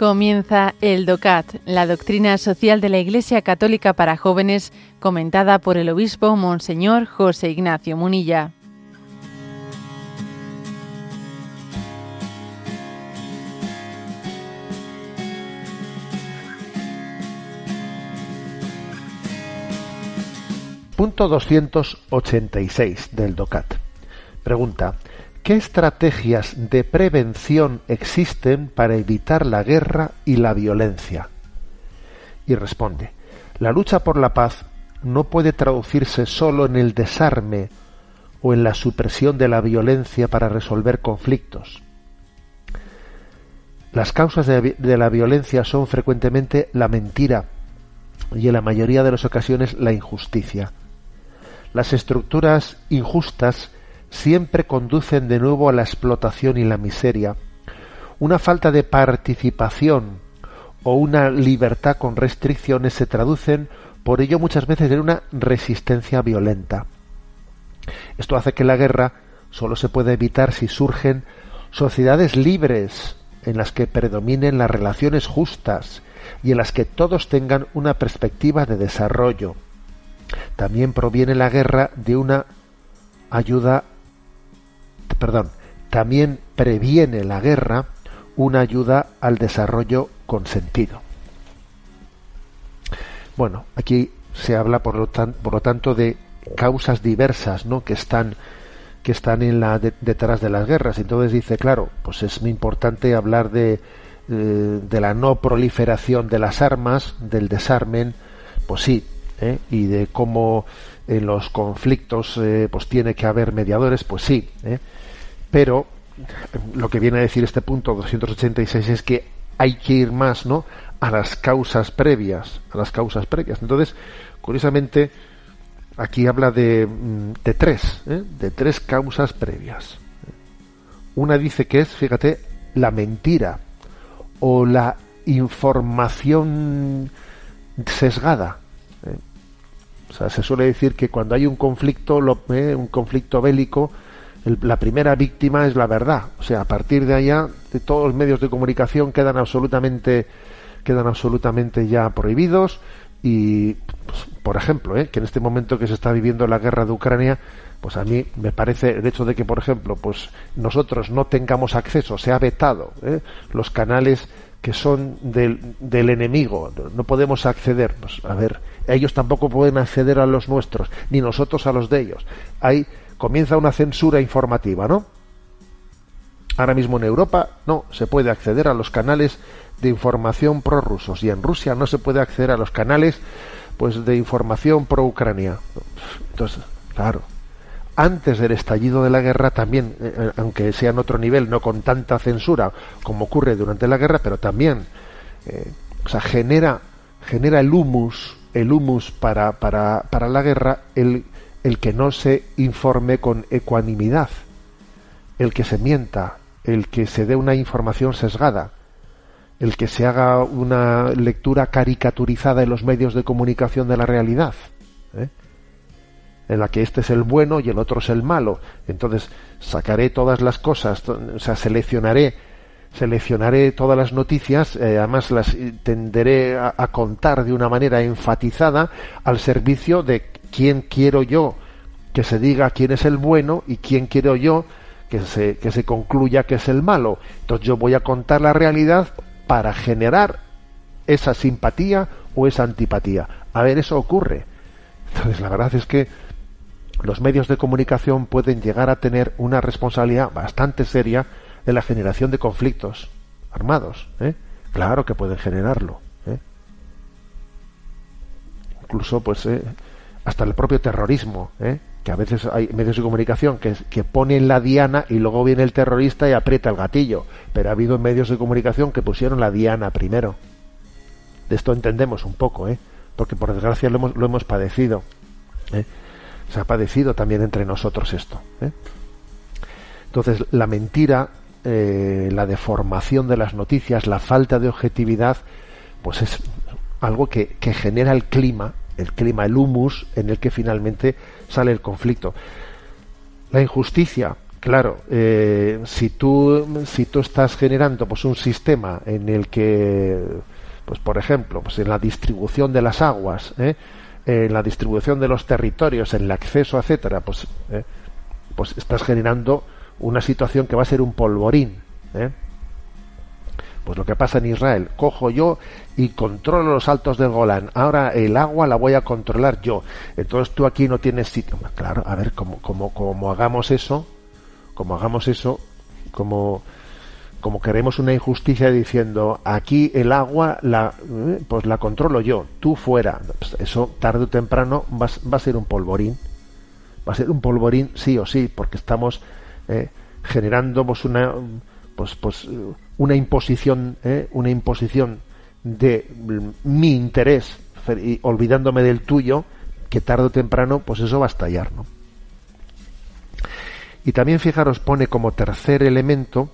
Comienza el DOCAT, la doctrina social de la Iglesia Católica para jóvenes, comentada por el obispo Monseñor José Ignacio Munilla. Punto 286 del DOCAT. Pregunta. ¿Qué estrategias de prevención existen para evitar la guerra y la violencia? Y responde, la lucha por la paz no puede traducirse solo en el desarme o en la supresión de la violencia para resolver conflictos. Las causas de, la violencia son frecuentemente la mentira y en la mayoría de las ocasiones la injusticia. Las estructuras injustas siempre conducen de nuevo a la explotación y la miseria. Una falta de participación o una libertad con restricciones se traducen por ello muchas veces en una resistencia violenta. Esto hace que la guerra solo se pueda evitar si surgen sociedades libres en las que predominen las relaciones justas y en las que todos tengan una perspectiva de desarrollo. También proviene la guerra de una ayuda perdón, también previene la guerra una ayuda al desarrollo consentido. Bueno, aquí se habla por lo, tanto de causas diversas, ¿no? que están que están en la detrás de las guerras. Entonces dice, claro, pues es muy importante hablar de, eh, de la no proliferación de las armas, del desarmen, pues sí, ¿eh? y de cómo en los conflictos eh, pues tiene que haber mediadores, pues sí, pero lo que viene a decir este punto 286 es que hay que ir más, ¿no? a las causas previas, a las causas previas. Entonces, curiosamente, aquí habla de, mm, de tres, ¿eh? de tres causas previas. Una dice que es, fíjate, la mentira o la información sesgada. O sea, se suele decir que cuando hay un conflicto, ¿eh? un conflicto bélico, la primera víctima es la verdad. O sea, a partir de allá, todos los medios de comunicación quedan absolutamente, quedan absolutamente ya prohibidos. Y, pues, por ejemplo, ¿eh? que en este momento que se está viviendo la guerra de Ucrania, pues a mí me parece el hecho de que, por ejemplo, pues nosotros no tengamos acceso, se ha vetado ¿eh? los canales que son del, del, enemigo, no podemos acceder, pues a ver, ellos tampoco pueden acceder a los nuestros, ni nosotros a los de ellos. Hay comienza una censura informativa, ¿no? Ahora mismo en Europa no se puede acceder a los canales de información prorrusos y en Rusia no se puede acceder a los canales pues de información pro Ucrania. Entonces, claro, antes del estallido de la guerra también, eh, eh, aunque sea en otro nivel, no con tanta censura como ocurre durante la guerra, pero también, eh, o sea, genera genera el humus, el humus para, para, para la guerra, el el que no se informe con ecuanimidad, el que se mienta, el que se dé una información sesgada, el que se haga una lectura caricaturizada en los medios de comunicación de la realidad, ¿eh? En la que este es el bueno y el otro es el malo. Entonces sacaré todas las cosas, o sea, seleccionaré, seleccionaré todas las noticias, eh, además las tenderé a contar de una manera enfatizada al servicio de quién quiero yo que se diga quién es el bueno y quién quiero yo que se, que se concluya que es el malo. Entonces yo voy a contar la realidad para generar esa simpatía o esa antipatía. A ver, eso ocurre. Entonces la verdad es que los medios de comunicación pueden llegar a tener una responsabilidad bastante seria en la generación de conflictos armados. ¿eh? Claro que pueden generarlo. ¿eh? Incluso, pues, eh, hasta el propio terrorismo, ¿eh? que a veces hay medios de comunicación que, que ponen la diana y luego viene el terrorista y aprieta el gatillo, pero ha habido medios de comunicación que pusieron la diana primero. De esto entendemos un poco, ¿eh? porque por desgracia lo hemos, lo hemos padecido. Se ha padecido también entre nosotros esto. ¿eh? Entonces, la mentira, eh, la deformación de las noticias, la falta de objetividad, pues es algo que, que genera el clima el clima, el humus en el que finalmente sale el conflicto. La injusticia, Claro, eh, si tú si tú estás generando pues un sistema en el que pues por ejemplo pues en la distribución de las aguas ¿eh? En la distribución de los territorios en el acceso etcétera pues ¿eh? pues estás generando una situación que va a ser un polvorín pues lo que pasa en Israel cojo yo y controlo los altos del Golán. Ahora el agua la voy a controlar yo. Entonces tú aquí no tienes sitio. Claro a ver cómo como, como hagamos eso como hagamos eso, como, como queremos una injusticia diciendo aquí el agua la, eh, pues la controlo yo, tú fuera. Pues eso tarde o temprano va, a ser un polvorín. Va a ser un polvorín sí o sí, porque estamos eh, generando pues, una pues, pues una imposición, eh, una imposición de mi interés y olvidándome del tuyo, que tarde o temprano pues eso va a estallar, ¿no? Y también fijaros pone como tercer elemento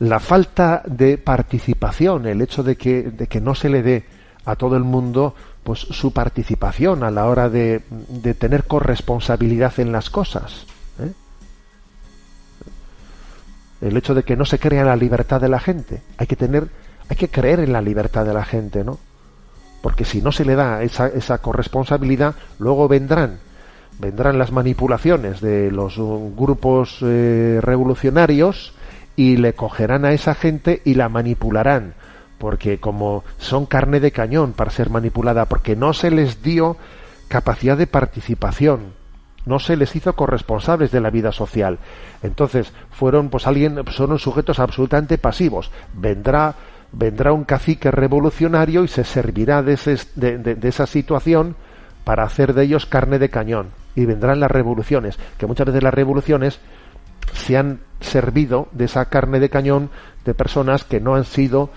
la falta de participación, el hecho de que, de que no se le dé a todo el mundo pues su participación a la hora de, de tener corresponsabilidad en las cosas. ¿eh? El hecho de que no se crea la libertad de la gente. Hay que tener, hay que creer en la libertad de la gente, ¿no? Porque si no se le da esa, esa corresponsabilidad, luego vendrán vendrán las manipulaciones de los grupos eh, revolucionarios y le cogerán a esa gente y la manipularán, porque como son carne de cañón para ser manipulada, porque no se les dio capacidad de participación, no se les hizo corresponsables de la vida social. Entonces, fueron pues alguien, son sujetos absolutamente pasivos. Vendrá vendrá un cacique revolucionario y se servirá de, de esa situación para hacer de ellos carne de cañón y vendrán las revoluciones, que muchas veces las revoluciones se han servido de esa carne de cañón de personas que no han sido,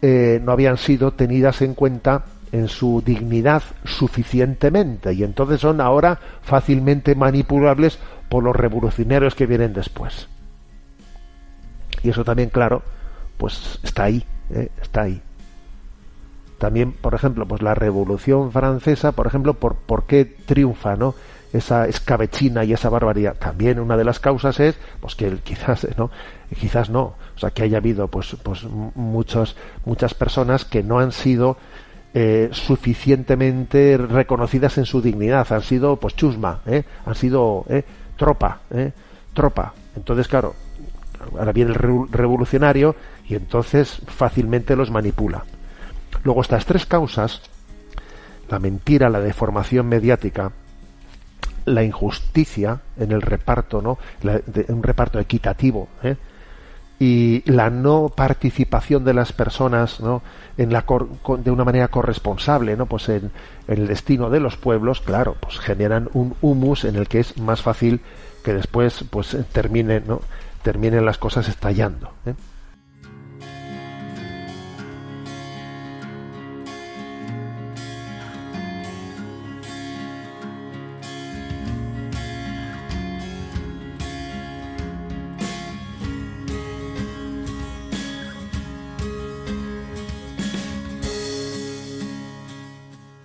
eh, no habían sido tenidas en cuenta en su dignidad suficientemente y entonces son ahora fácilmente manipulables por los revolucionarios que vienen después. Y eso también, claro, pues está ahí, ¿eh? está ahí. También, por ejemplo, pues la Revolución Francesa, por ejemplo, por, ¿por qué triunfa, no? Esa escabechina y esa barbaridad. También una de las causas es pues que quizás no, quizás no, o sea que haya habido pues pues muchos muchas personas que no han sido eh, suficientemente reconocidas en su dignidad, han sido pues chusma, ¿eh? han sido ¿eh? tropa, ¿eh? tropa. Entonces claro, ahora viene el revolucionario y entonces fácilmente los manipula. Luego estas tres causas, la mentira, la deformación mediática la injusticia en el reparto, ¿no? un reparto equitativo, ¿eh? y la no participación de las personas ¿no? en la de una manera corresponsable ¿no? pues en, el destino de los pueblos claro pues generan un humus en el que es más fácil que después pues termine ¿no? terminen las cosas estallando ¿eh?